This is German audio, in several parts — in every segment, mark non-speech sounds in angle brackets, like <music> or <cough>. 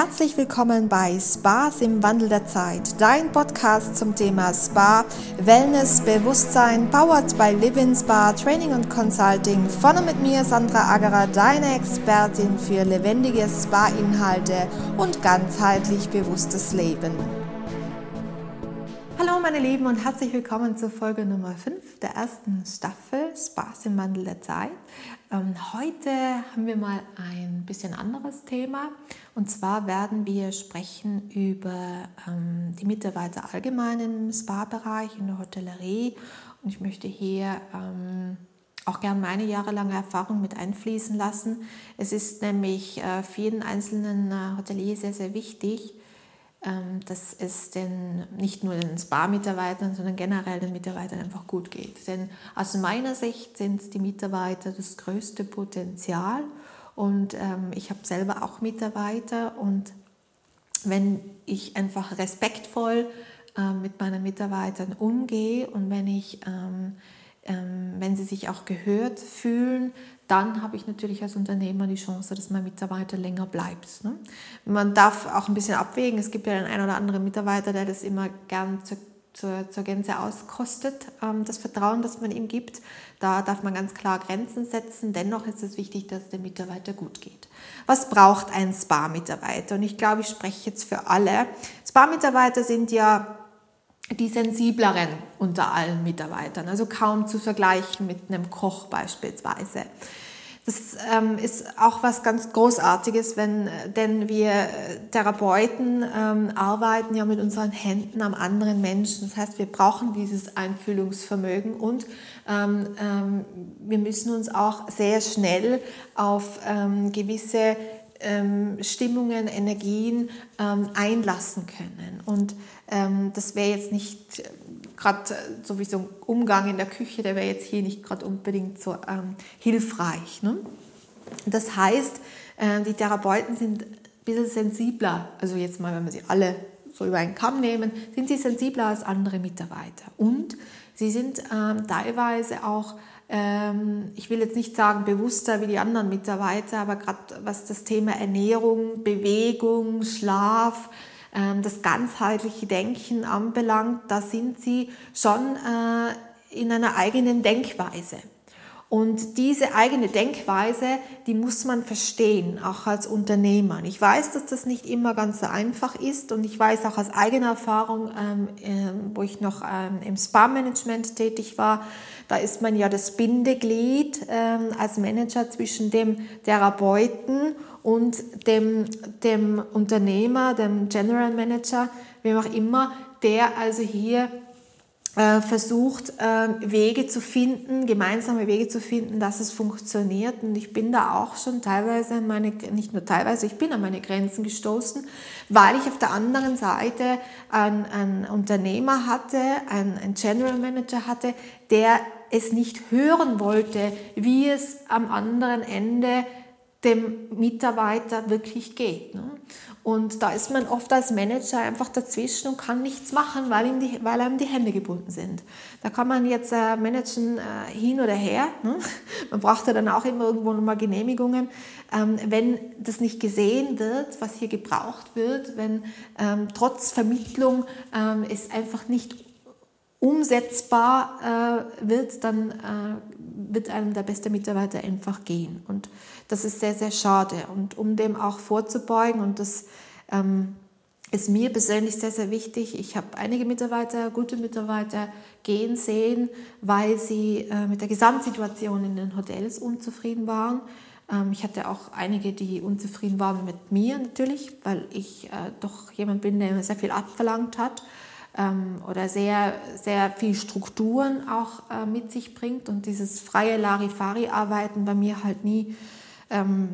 Herzlich willkommen bei Spas im Wandel der Zeit, dein Podcast zum Thema Spa, Wellness, Bewusstsein, powered by Living Spa, Training und Consulting. Vorne mit mir Sandra Agerer, deine Expertin für lebendige Spa-Inhalte und ganzheitlich bewusstes Leben. Hallo meine Lieben und herzlich willkommen zur Folge Nummer 5 der ersten Staffel Spaß im Wandel der Zeit. Ähm, heute haben wir mal ein bisschen anderes Thema und zwar werden wir sprechen über ähm, die Mitarbeiter allgemein im Spa-Bereich, in der Hotellerie und ich möchte hier ähm, auch gern meine jahrelange Erfahrung mit einfließen lassen. Es ist nämlich äh, für jeden einzelnen äh, Hotelier sehr, sehr wichtig, dass es denn nicht nur den Spa-Mitarbeitern, sondern generell den Mitarbeitern einfach gut geht. Denn aus meiner Sicht sind die Mitarbeiter das größte Potenzial und ähm, ich habe selber auch Mitarbeiter und wenn ich einfach respektvoll äh, mit meinen Mitarbeitern umgehe und wenn ich ähm, ähm, wenn sie sich auch gehört fühlen, dann habe ich natürlich als Unternehmer die Chance, dass mein Mitarbeiter länger bleibt. Ne? Man darf auch ein bisschen abwägen. Es gibt ja den einen oder anderen Mitarbeiter, der das immer gern zur, zur, zur Gänze auskostet, ähm, das Vertrauen, das man ihm gibt. Da darf man ganz klar Grenzen setzen. Dennoch ist es wichtig, dass es dem Mitarbeiter gut geht. Was braucht ein Spa-Mitarbeiter? Und ich glaube, ich spreche jetzt für alle. Spa-Mitarbeiter sind ja die sensibleren unter allen Mitarbeitern, also kaum zu vergleichen mit einem Koch beispielsweise. Das ähm, ist auch was ganz Großartiges, wenn, denn wir Therapeuten ähm, arbeiten ja mit unseren Händen am anderen Menschen. Das heißt, wir brauchen dieses Einfühlungsvermögen und ähm, ähm wir müssen uns auch sehr schnell auf ähm, gewisse ähm, Stimmungen, Energien einlassen können. Und das wäre jetzt nicht äh, gerade äh, so wie so ein Umgang in der Küche, der wäre jetzt hier nicht gerade unbedingt so ähm, hilfreich. Ne? Das heißt, äh, die Therapeuten sind ein bisschen sensibler, also jetzt mal, wenn wir sie alle so über einen Kamm nehmen, sind sie sensibler als andere Mitarbeiter. Und sie sind ähm, teilweise auch ähm, ich will jetzt nicht sagen bewusster wie die anderen Mitarbeiter, aber gerade was das Thema Ernährung, Bewegung, Schlaf, ähm, das ganzheitliche Denken anbelangt, da sind sie schon äh, in einer eigenen Denkweise. Und diese eigene Denkweise, die muss man verstehen, auch als Unternehmer. Ich weiß, dass das nicht immer ganz so einfach ist und ich weiß auch aus eigener Erfahrung, ähm, äh, wo ich noch ähm, im Spa-Management tätig war, da ist man ja das Bindeglied ähm, als Manager zwischen dem Therapeuten und dem, dem Unternehmer, dem General Manager, wem auch immer, der also hier versucht, äh, Wege zu finden, gemeinsame Wege zu finden, dass es funktioniert. Und ich bin da auch schon teilweise an meine, nicht nur teilweise, ich bin an meine Grenzen gestoßen, weil ich auf der anderen Seite einen, einen Unternehmer hatte, einen, einen General Manager hatte, der es nicht hören wollte, wie es am anderen Ende dem Mitarbeiter wirklich geht. Ne? Und da ist man oft als Manager einfach dazwischen und kann nichts machen, weil ihm die, weil einem die Hände gebunden sind. Da kann man jetzt äh, managen äh, hin oder her. Ne? <laughs> Man braucht ja dann auch immer irgendwo nochmal Genehmigungen. Ähm, wenn das nicht gesehen wird, was hier gebraucht wird, wenn ähm, trotz Vermittlung ähm, es einfach nicht umsetzbar äh, wird, dann äh, wird einem der beste Mitarbeiter einfach gehen. Und das ist sehr, sehr schade. Und um dem auch vorzubeugen, und das ähm, ist mir persönlich sehr, sehr wichtig. Ich habe einige Mitarbeiter, gute Mitarbeiter gehen sehen, weil sie äh, mit der Gesamtsituation in den Hotels unzufrieden waren. Ähm, ich hatte auch einige, die unzufrieden waren mit mir natürlich, weil ich äh, doch jemand bin, der sehr viel abverlangt hat ähm, oder sehr, sehr viel Strukturen auch äh, mit sich bringt und dieses freie Larifari-Arbeiten bei mir halt nie ähm,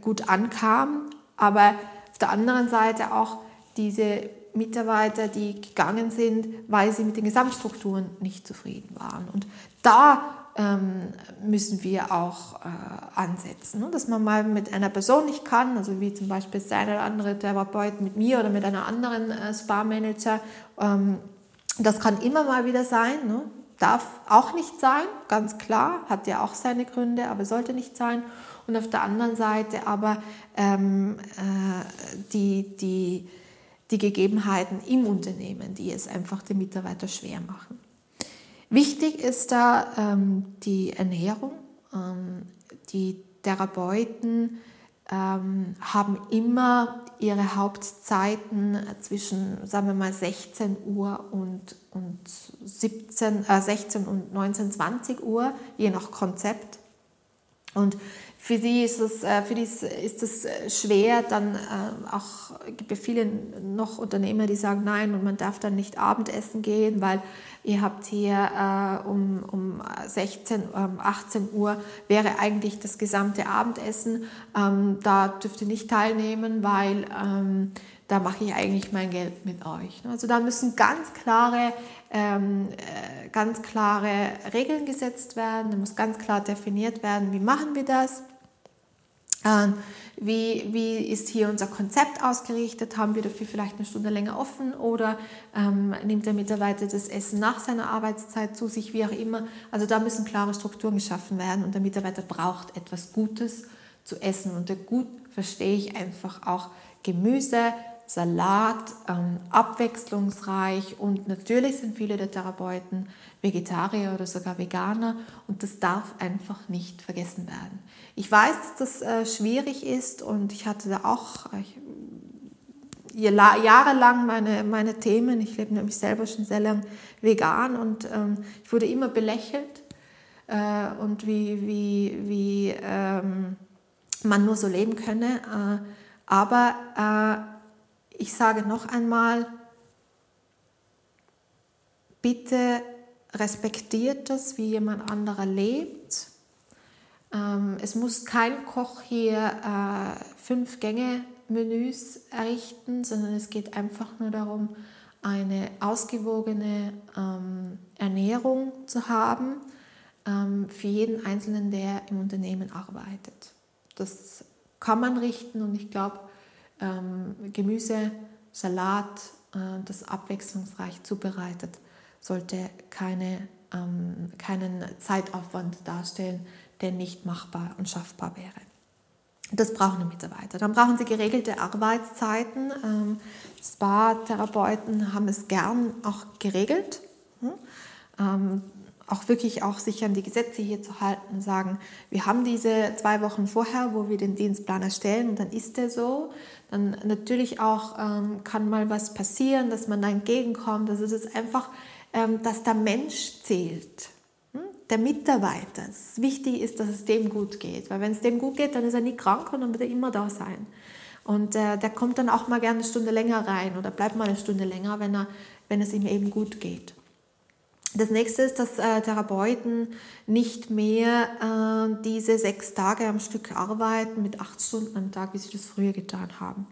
gut ankam. Aber auf der anderen Seite auch diese Mitarbeiter, die gegangen sind, weil sie mit den Gesamtstrukturen nicht zufrieden waren. Und da müssen wir auch äh, ansetzen, ne? dass man mal mit einer Person nicht kann, also wie zum Beispiel eine oder andere Therapeut mit mir oder mit einer anderen äh, Spa-Manager. Ähm, das kann immer mal wieder sein. Ne? darf auch nicht sein, ganz klar, hat ja auch seine Gründe, aber sollte nicht sein. Und auf der anderen Seite aber ähm, äh, die, die, die Gegebenheiten im Unternehmen, die es einfach den Mitarbeiter schwer machen. Wichtig ist da ähm, die Ernährung. Ähm, die Therapeuten ähm, haben immer ihre Hauptzeiten zwischen, sagen wir mal, 16 Uhr und, und 17, äh, 16 und 19, 20 Uhr, je nach Konzept. Und für sie ist es, äh, für die ist es äh, schwer, dann äh, auch gibt es viele noch Unternehmer, die sagen, nein, und man darf dann nicht Abendessen gehen, weil ihr habt hier um, um 16, 18 Uhr wäre eigentlich das gesamte Abendessen. Ähm, da dürft ihr nicht teilnehmen, weil ähm, da mache ich eigentlich mein Geld mit euch. Also da müssen ganz klare ähm, ganz klare Regeln gesetzt werden, da muss ganz klar definiert werden, wie machen wir das. Ähm, wie, wie ist hier unser Konzept ausgerichtet? Haben wir dafür vielleicht eine Stunde länger offen oder ähm, nimmt der Mitarbeiter das Essen nach seiner Arbeitszeit zu sich, wie auch immer? Also da müssen klare Strukturen geschaffen werden und der Mitarbeiter braucht etwas Gutes zu essen. Und Gut verstehe ich einfach auch Gemüse, Salat, ähm, abwechslungsreich und natürlich sind viele der Therapeuten Vegetarier oder sogar Veganer und das darf einfach nicht vergessen werden. Ich weiß, dass das äh, schwierig ist und ich hatte da auch ich, jahrelang meine, meine Themen. Ich lebe nämlich selber schon sehr lang vegan und ähm, ich wurde immer belächelt äh, und wie, wie, wie ähm, man nur so leben könne. Äh, aber äh, ich sage noch einmal, bitte respektiert das, wie jemand anderer lebt. Ähm, es muss kein Koch hier äh, fünf Gänge Menüs errichten, sondern es geht einfach nur darum, eine ausgewogene ähm, Ernährung zu haben ähm, für jeden Einzelnen, der im Unternehmen arbeitet. Das kann man richten und ich glaube, ähm, Gemüse, Salat, äh, das abwechslungsreich zubereitet, sollte keine, ähm, keinen Zeitaufwand darstellen, der nicht machbar und schaffbar wäre. Das brauchen die Mitarbeiter. Dann brauchen sie geregelte Arbeitszeiten. Ähm, Spa-Therapeuten haben es gern auch geregelt. Hm? Auch wirklich auch sich an die Gesetze hier zu halten, sagen, wir haben diese zwei Wochen vorher, wo wir den Dienstplan erstellen und dann ist der so. Dann natürlich auch ähm, kann mal was passieren, dass man da entgegenkommt. Also es ist einfach, ähm, dass der Mensch zählt, hm? der Mitarbeiter. Das wichtig ist, dass es dem gut geht, weil wenn es dem gut geht, dann ist er nie krank und dann wird er immer da sein. Und äh, der kommt dann auch mal gerne eine Stunde länger rein oder bleibt mal eine Stunde länger, wenn, er, wenn es ihm eben gut geht. Das nächste ist, dass äh, Therapeuten nicht mehr äh, diese sechs Tage am Stück arbeiten mit acht Stunden am Tag, wie sie das früher getan haben.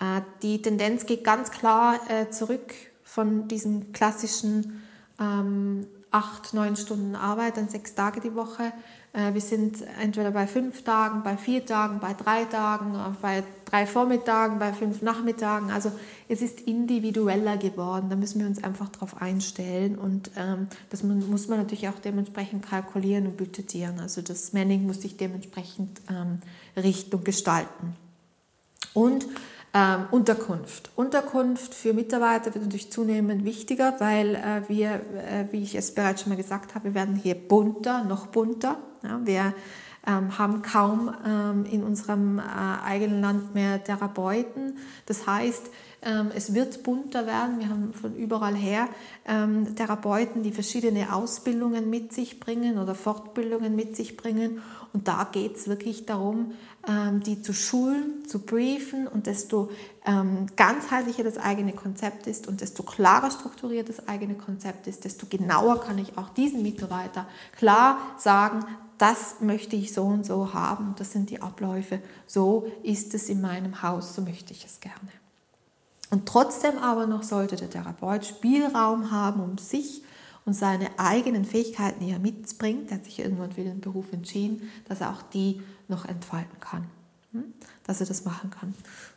Äh, die Tendenz geht ganz klar äh, zurück von diesen klassischen ähm, acht, neun Stunden Arbeit an sechs Tage die Woche wir sind entweder bei fünf Tagen, bei vier Tagen, bei drei Tagen, äh, bei drei Vormittagen, bei fünf Nachmittagen. Also es ist individueller geworden. Da müssen wir uns einfach darauf einstellen und ähm, das muss man natürlich auch dementsprechend kalkulieren und budgetieren. Also das Manning muss sich dementsprechend ähm, richten und gestalten. Und ähm, Unterkunft. Unterkunft für Mitarbeiter wird natürlich zunehmend wichtiger, weil äh, wir, äh, wie ich es bereits schon mal gesagt habe, werden hier bunter, noch bunter. Ja, wir ähm, haben kaum ähm, in unserem äh, eigenen Land mehr Therapeuten. Das heißt, ähm, es wird bunter werden. Wir haben von überall her ähm, Therapeuten, die verschiedene Ausbildungen mit sich bringen oder Fortbildungen mit sich bringen. Und da geht es wirklich darum, ähm, die zu schulen, zu briefen und desto ähm, ganzheitlicher das eigene Konzept ist und desto klarer strukturiert das eigene Konzept ist, desto genauer kann ich auch diesen Mitarbeiter klar sagen, das möchte ich so und so haben, das sind die Abläufe, so ist es in meinem Haus, so möchte ich es gerne. Und trotzdem aber noch sollte der Therapeut Spielraum haben, um sich und seine eigenen Fähigkeiten, die er mitbringt, er hat sich irgendwann für den Beruf entschieden, dass er auch die noch entfalten kann, hm? dass er das machen kann.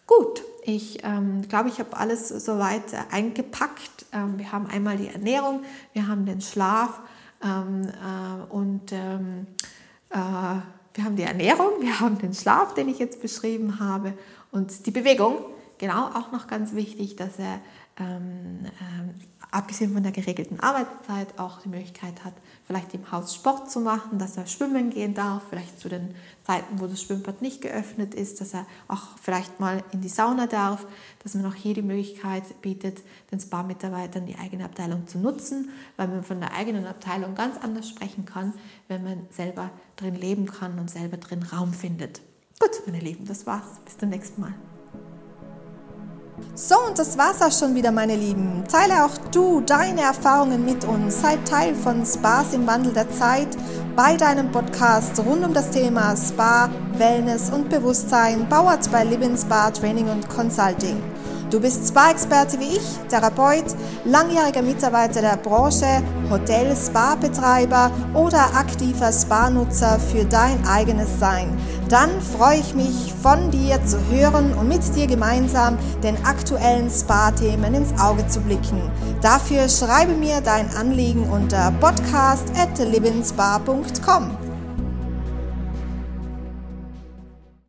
Gut, ich ähm, glaube, ich habe alles soweit äh, eingepackt. Ähm, wir haben einmal die Ernährung, wir haben den Schlaf, Ähm, äh, und ähm, äh, wir haben die Ernährung, wir haben den Schlaf, den ich jetzt beschrieben habe und die Bewegung. Genau, auch noch ganz wichtig, dass er ähm, ähm, abgesehen von der geregelten Arbeitszeit auch die Möglichkeit hat, vielleicht im Haus Sport zu machen, dass er schwimmen gehen darf, vielleicht zu den Zeiten, wo das Schwimmbad nicht geöffnet ist, dass er auch vielleicht mal in die Sauna darf, dass man auch hier die Möglichkeit bietet, den Spa-Mitarbeitern die eigene Abteilung zu nutzen, weil man von der eigenen Abteilung ganz anders sprechen kann, wenn man selber drin leben kann und selber drin Raum findet. Gut, meine Lieben, das war's. Bis zum nächsten Mal. So, und das war's auch schon wieder, meine Lieben. Teile auch du deine Erfahrungen mit uns. Sei Teil von Spas im Wandel der Zeit bei deinem Podcast rund um das Thema Spa, Wellness und Bewusstsein, bauert bei Living Spa Training und Consulting. Du bist Spa-Experte wie ich, Therapeut, langjähriger Mitarbeiter der Branche, Hotel, Spa-Betreiber oder aktiver Spa-Nutzer für dein eigenes Sein. Dann freue ich mich, von dir zu hören und mit dir gemeinsam den aktuellen Spa-Themen ins Auge zu blicken. Dafür schreibe mir dein Anliegen unter podcast at livingspa.com.